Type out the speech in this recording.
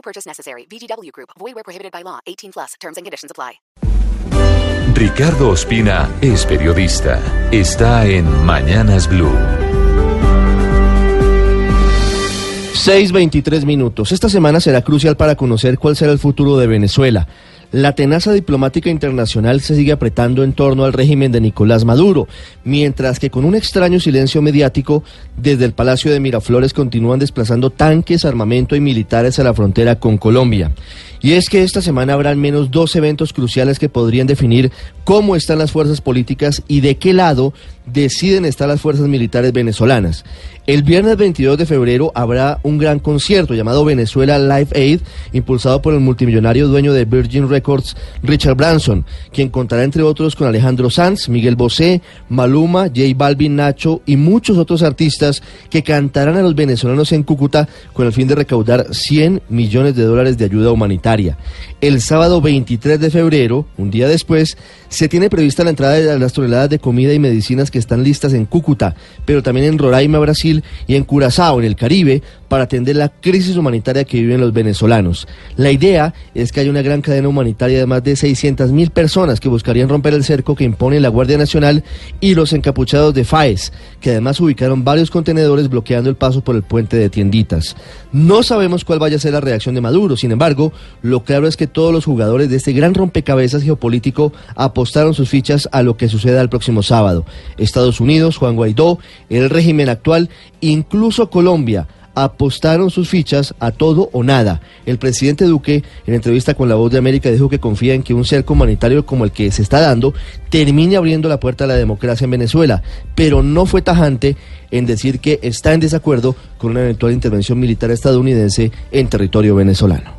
No purchase necessary. VGW Group. Void where prohibited by law. 18 plus. Terms and conditions apply. Ricardo Ospina es periodista. Está en Mañanas Blue. 6.23 minutos. Esta semana será crucial para conocer cuál será el futuro de Venezuela. La tenaza diplomática internacional se sigue apretando en torno al régimen de Nicolás Maduro, mientras que con un extraño silencio mediático, desde el Palacio de Miraflores continúan desplazando tanques, armamento y militares a la frontera con Colombia. Y es que esta semana habrán menos dos eventos cruciales que podrían definir cómo están las fuerzas políticas y de qué lado deciden estar las fuerzas militares venezolanas. El viernes 22 de febrero habrá un gran concierto llamado Venezuela Live Aid, impulsado por el multimillonario dueño de Virgin Records, Richard Branson, quien contará entre otros con Alejandro Sanz, Miguel Bosé, Maluma, J Balvin, Nacho y muchos otros artistas que cantarán a los venezolanos en Cúcuta con el fin de recaudar 100 millones de dólares de ayuda humanitaria. El sábado 23 de febrero, un día después, se tiene prevista la entrada de las toneladas de comida y medicinas que están listas en Cúcuta, pero también en Roraima, Brasil y en Curazao, en el Caribe, para atender la crisis humanitaria que viven los venezolanos. La idea es que haya una gran cadena humanitaria de más de 600 mil personas que buscarían romper el cerco que impone la Guardia Nacional y los encapuchados de FAES, que además ubicaron varios contenedores bloqueando el paso por el puente de tienditas. No sabemos cuál vaya a ser la reacción de Maduro, sin embargo, lo claro es que todos los jugadores de este gran rompecabezas geopolítico apostaron sus fichas a lo que suceda el próximo sábado. Estados Unidos, Juan Guaidó, el régimen actual, incluso Colombia apostaron sus fichas a todo o nada. El presidente Duque, en entrevista con La Voz de América, dijo que confía en que un cerco humanitario como el que se está dando termine abriendo la puerta a la democracia en Venezuela, pero no fue tajante en decir que está en desacuerdo con una eventual intervención militar estadounidense en territorio venezolano.